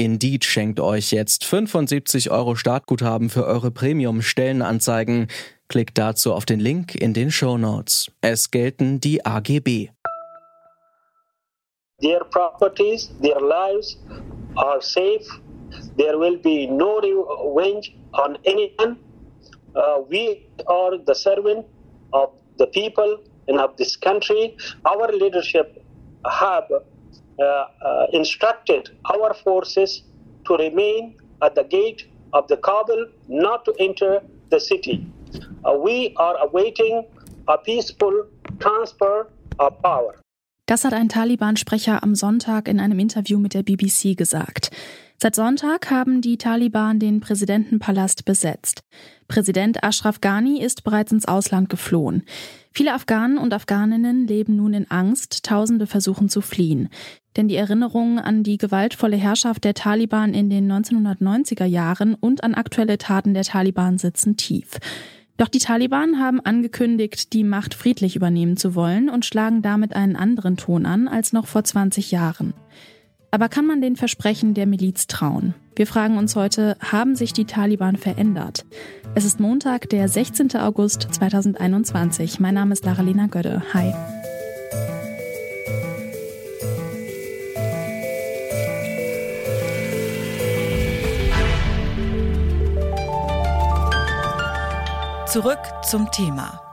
Indeed schenkt euch jetzt 75 Euro Startguthaben für eure Premium-Stellenanzeigen. Klickt dazu auf den Link in den Show Notes. Es gelten die AGB. their properties, their lives are safe. There will be no revenge on anyone. Uh, we are the servant of the people and of this country. Our leadership have instructed our forces to remain at the gate of the Kabul, not to enter the city. Uh, we are awaiting a peaceful transfer of power. Das hat ein Taliban-Sprecher am Sonntag in einem Interview mit der BBC gesagt. Seit Sonntag haben die Taliban den Präsidentenpalast besetzt. Präsident Ashraf Ghani ist bereits ins Ausland geflohen. Viele Afghanen und Afghaninnen leben nun in Angst, Tausende versuchen zu fliehen. Denn die Erinnerungen an die gewaltvolle Herrschaft der Taliban in den 1990er Jahren und an aktuelle Taten der Taliban sitzen tief. Doch die Taliban haben angekündigt, die Macht friedlich übernehmen zu wollen und schlagen damit einen anderen Ton an als noch vor 20 Jahren. Aber kann man den Versprechen der Miliz trauen? Wir fragen uns heute, haben sich die Taliban verändert? Es ist Montag, der 16. August 2021. Mein Name ist Laralina Gödde. Hi. Zurück zum Thema.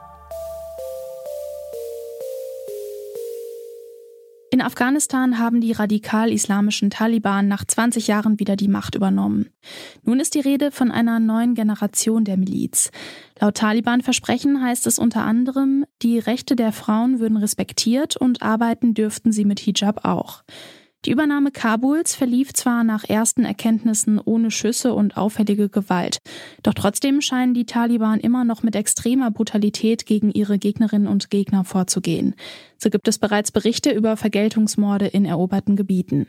In Afghanistan haben die radikal-islamischen Taliban nach 20 Jahren wieder die Macht übernommen. Nun ist die Rede von einer neuen Generation der Miliz. Laut Taliban-Versprechen heißt es unter anderem, die Rechte der Frauen würden respektiert und arbeiten dürften sie mit Hijab auch. Die Übernahme Kabuls verlief zwar nach ersten Erkenntnissen ohne Schüsse und auffällige Gewalt, doch trotzdem scheinen die Taliban immer noch mit extremer Brutalität gegen ihre Gegnerinnen und Gegner vorzugehen. So gibt es bereits Berichte über Vergeltungsmorde in eroberten Gebieten.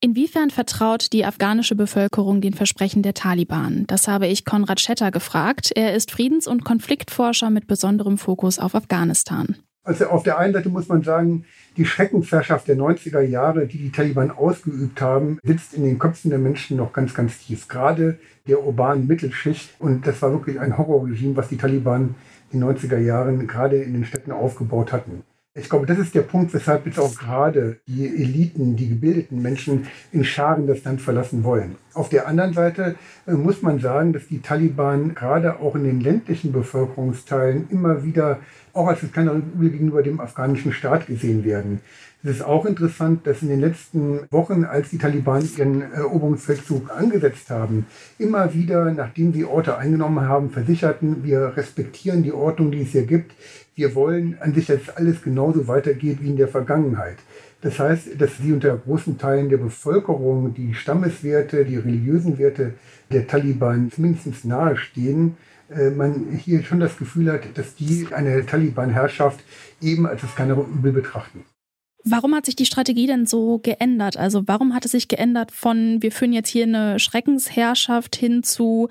Inwiefern vertraut die afghanische Bevölkerung den Versprechen der Taliban? Das habe ich Konrad Schetter gefragt. Er ist Friedens- und Konfliktforscher mit besonderem Fokus auf Afghanistan. Also auf der einen Seite muss man sagen, die Schreckensherrschaft der 90er Jahre, die die Taliban ausgeübt haben, sitzt in den Köpfen der Menschen noch ganz, ganz tief. Gerade der urbanen Mittelschicht. Und das war wirklich ein Horrorregime, was die Taliban in den 90er Jahren gerade in den Städten aufgebaut hatten. Ich glaube, das ist der Punkt, weshalb jetzt auch gerade die Eliten, die gebildeten Menschen in Scharen das Land verlassen wollen. Auf der anderen Seite äh, muss man sagen, dass die Taliban gerade auch in den ländlichen Bevölkerungsteilen immer wieder auch als das kleinere Übel gegenüber dem afghanischen Staat gesehen werden. Es ist auch interessant, dass in den letzten Wochen, als die Taliban ihren Eroberungsfeldzug angesetzt haben, immer wieder, nachdem sie Orte eingenommen haben, versicherten, wir respektieren die Ordnung, die es hier gibt. Wir wollen an sich, dass alles genauso weitergeht wie in der Vergangenheit. Das heißt, dass sie unter großen Teilen der Bevölkerung die Stammeswerte, die religiösen Werte der Taliban mindestens nahestehen äh, man hier schon das Gefühl hat, dass die eine Taliban-Herrschaft eben als das kleinere Übel betrachten. Warum hat sich die Strategie denn so geändert? Also warum hat es sich geändert von, wir führen jetzt hier eine Schreckensherrschaft hin zu,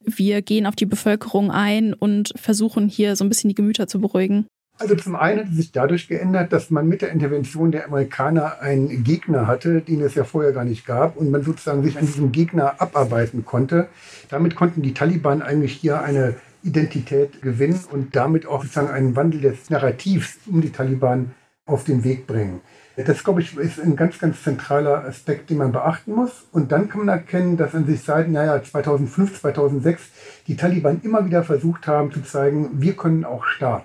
wir gehen auf die Bevölkerung ein und versuchen hier so ein bisschen die Gemüter zu beruhigen? Also zum einen hat es sich dadurch geändert, dass man mit der Intervention der Amerikaner einen Gegner hatte, den es ja vorher gar nicht gab und man sozusagen sich an diesem Gegner abarbeiten konnte. Damit konnten die Taliban eigentlich hier eine Identität gewinnen und damit auch sozusagen einen Wandel des Narrativs um die Taliban auf den Weg bringen. Das, glaube ich, ist ein ganz, ganz zentraler Aspekt, den man beachten muss. Und dann kann man erkennen, dass an sich seit naja, 2005, 2006 die Taliban immer wieder versucht haben zu zeigen, wir können auch Staat.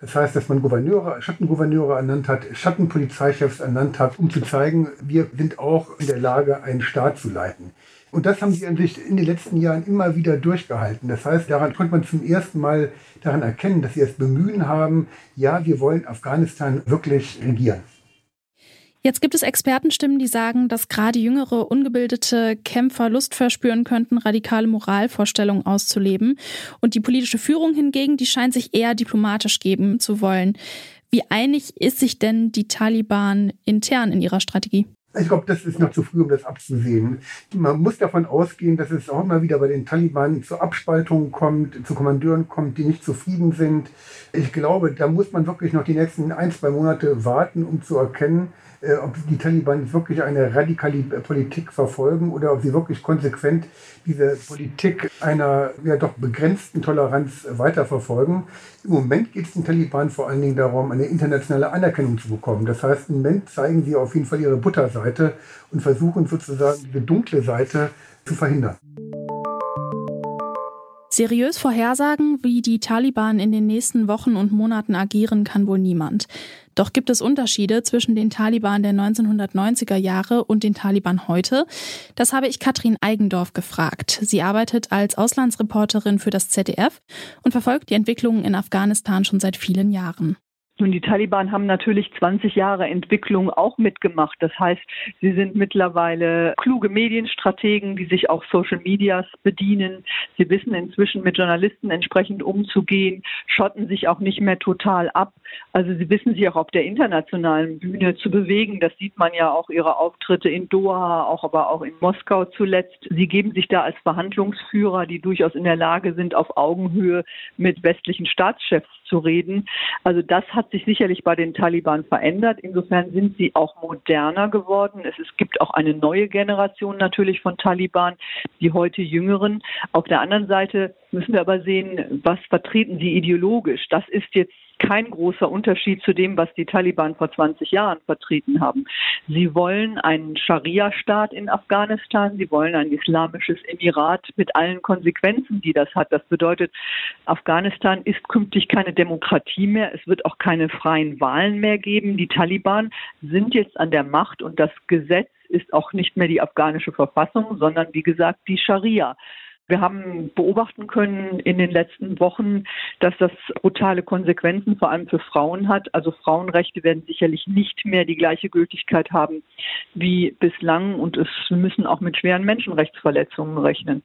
Das heißt, dass man Gouverneure, Schattengouverneure ernannt hat, Schattenpolizeichefs ernannt hat, um zu zeigen, wir sind auch in der Lage, einen Staat zu leiten. Und das haben sie an sich in den letzten Jahren immer wieder durchgehalten. Das heißt, daran konnte man zum ersten Mal daran erkennen, dass sie das Bemühen haben, ja, wir wollen Afghanistan wirklich regieren. Jetzt gibt es Expertenstimmen, die sagen, dass gerade jüngere, ungebildete Kämpfer Lust verspüren könnten, radikale Moralvorstellungen auszuleben. Und die politische Führung hingegen, die scheint sich eher diplomatisch geben zu wollen. Wie einig ist sich denn die Taliban intern in ihrer Strategie? Ich glaube, das ist noch zu früh, um das abzusehen. Man muss davon ausgehen, dass es auch immer wieder bei den Taliban zu Abspaltungen kommt, zu Kommandeuren kommt, die nicht zufrieden sind. Ich glaube, da muss man wirklich noch die nächsten ein, zwei Monate warten, um zu erkennen, ob die Taliban wirklich eine radikale Politik verfolgen oder ob sie wirklich konsequent diese Politik einer ja doch begrenzten Toleranz weiterverfolgen. Im Moment geht es den Taliban vor allen Dingen darum, eine internationale Anerkennung zu bekommen. Das heißt, im Moment zeigen sie auf jeden Fall ihre Butterseite und versuchen sozusagen diese dunkle Seite zu verhindern. Seriös vorhersagen, wie die Taliban in den nächsten Wochen und Monaten agieren, kann wohl niemand. Doch gibt es Unterschiede zwischen den Taliban der 1990er Jahre und den Taliban heute? Das habe ich Katrin Eigendorf gefragt. Sie arbeitet als Auslandsreporterin für das ZDF und verfolgt die Entwicklungen in Afghanistan schon seit vielen Jahren. Nun, die Taliban haben natürlich 20 Jahre Entwicklung auch mitgemacht. Das heißt, sie sind mittlerweile kluge Medienstrategen, die sich auch Social Medias bedienen. Sie wissen inzwischen mit Journalisten entsprechend umzugehen, schotten sich auch nicht mehr total ab. Also sie wissen sich auch auf der internationalen Bühne zu bewegen. Das sieht man ja auch ihre Auftritte in Doha, auch aber auch in Moskau zuletzt. Sie geben sich da als Verhandlungsführer, die durchaus in der Lage sind, auf Augenhöhe mit westlichen Staatschefs zu reden. Also das hat sich sicherlich bei den Taliban verändert. Insofern sind sie auch moderner geworden. Es, es gibt auch eine neue Generation natürlich von Taliban, die heute jüngeren. Auf der anderen Seite müssen wir aber sehen, was vertreten sie ideologisch. Das ist jetzt kein großer Unterschied zu dem, was die Taliban vor 20 Jahren vertreten haben. Sie wollen einen Scharia-Staat in Afghanistan, sie wollen ein islamisches Emirat mit allen Konsequenzen, die das hat. Das bedeutet, Afghanistan ist künftig keine Demokratie mehr, es wird auch keine freien Wahlen mehr geben. Die Taliban sind jetzt an der Macht und das Gesetz ist auch nicht mehr die afghanische Verfassung, sondern wie gesagt die Scharia. Wir haben beobachten können in den letzten Wochen, dass das brutale Konsequenzen vor allem für Frauen hat. Also Frauenrechte werden sicherlich nicht mehr die gleiche Gültigkeit haben wie bislang und es müssen auch mit schweren Menschenrechtsverletzungen rechnen.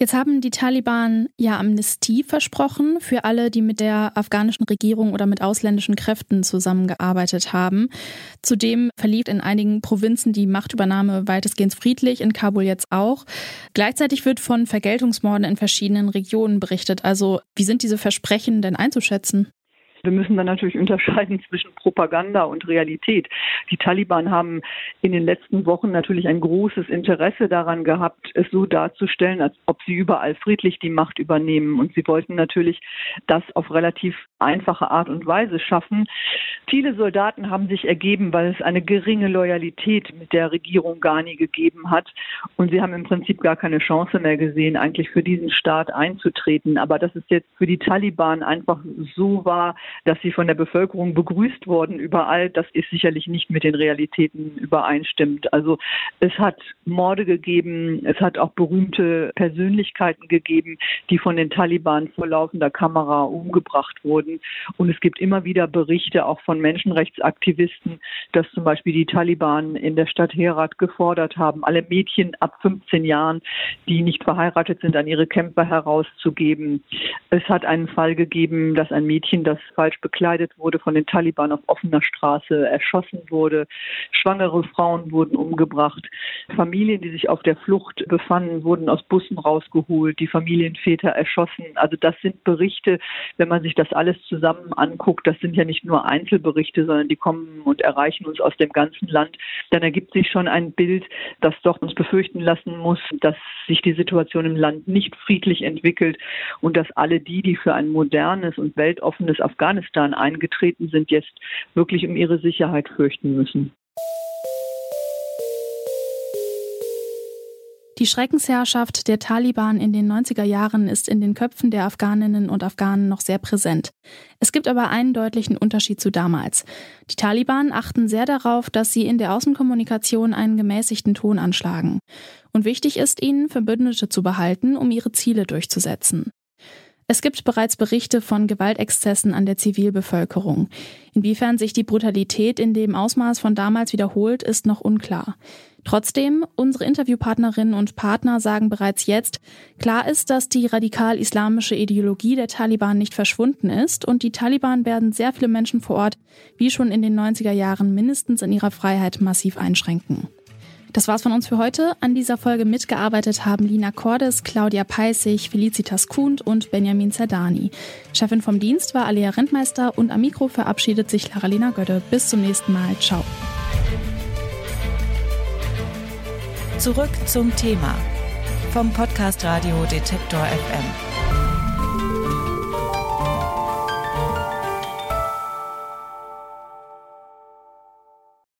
Jetzt haben die Taliban ja Amnestie versprochen für alle, die mit der afghanischen Regierung oder mit ausländischen Kräften zusammengearbeitet haben. Zudem verlief in einigen Provinzen die Machtübernahme weitestgehend friedlich, in Kabul jetzt auch. Gleichzeitig wird von Vergeltungsmorden in verschiedenen Regionen berichtet. Also wie sind diese Versprechen denn einzuschätzen? Wir müssen dann natürlich unterscheiden zwischen Propaganda und Realität. Die Taliban haben in den letzten Wochen natürlich ein großes Interesse daran gehabt, es so darzustellen, als ob sie überall friedlich die Macht übernehmen. Und sie wollten natürlich das auf relativ einfache Art und Weise schaffen. Viele Soldaten haben sich ergeben, weil es eine geringe Loyalität mit der Regierung Ghani gegeben hat. Und sie haben im Prinzip gar keine Chance mehr gesehen, eigentlich für diesen Staat einzutreten. Aber dass es jetzt für die Taliban einfach so war, dass sie von der Bevölkerung begrüßt wurden überall, das ist sicherlich nicht mit den Realitäten übereinstimmt. Also es hat Morde gegeben, es hat auch berühmte Persönlichkeiten gegeben, die von den Taliban vor laufender Kamera umgebracht wurden. Und es gibt immer wieder Berichte auch von Menschenrechtsaktivisten, dass zum Beispiel die Taliban in der Stadt Herat gefordert haben, alle Mädchen ab 15 Jahren, die nicht verheiratet sind, an ihre Camper herauszugeben. Es hat einen Fall gegeben, dass ein Mädchen, das falsch bekleidet wurde, von den Taliban auf offener Straße erschossen wurde. Schwangere Frauen wurden umgebracht. Familien, die sich auf der Flucht befanden, wurden aus Bussen rausgeholt. Die Familienväter erschossen. Also das sind Berichte, wenn man sich das alles zusammen anguckt, das sind ja nicht nur Einzelberichte, sondern die kommen und erreichen uns aus dem ganzen Land. Dann ergibt sich schon ein Bild, das doch uns befürchten lassen muss, dass sich die Situation im Land nicht friedlich entwickelt und dass alle die, die für ein modernes und weltoffenes Afghanistan eingetreten sind, jetzt wirklich um ihre Sicherheit fürchten müssen. Die Schreckensherrschaft der Taliban in den 90er Jahren ist in den Köpfen der Afghaninnen und Afghanen noch sehr präsent. Es gibt aber einen deutlichen Unterschied zu damals. Die Taliban achten sehr darauf, dass sie in der Außenkommunikation einen gemäßigten Ton anschlagen. Und wichtig ist ihnen, Verbündete zu behalten, um ihre Ziele durchzusetzen. Es gibt bereits Berichte von Gewaltexzessen an der Zivilbevölkerung. Inwiefern sich die Brutalität in dem Ausmaß von damals wiederholt, ist noch unklar. Trotzdem, unsere Interviewpartnerinnen und Partner sagen bereits jetzt, klar ist, dass die radikal-islamische Ideologie der Taliban nicht verschwunden ist und die Taliban werden sehr viele Menschen vor Ort, wie schon in den 90er Jahren, mindestens in ihrer Freiheit massiv einschränken. Das war's von uns für heute. An dieser Folge mitgearbeitet haben Lina Cordes, Claudia Peissig, Felicitas Kuhnt und Benjamin Zerdani. Chefin vom Dienst war Alia Rentmeister und am Mikro verabschiedet sich Laralina Götte. Bis zum nächsten Mal. Ciao. Zurück zum Thema vom Podcast Radio Detektor FM.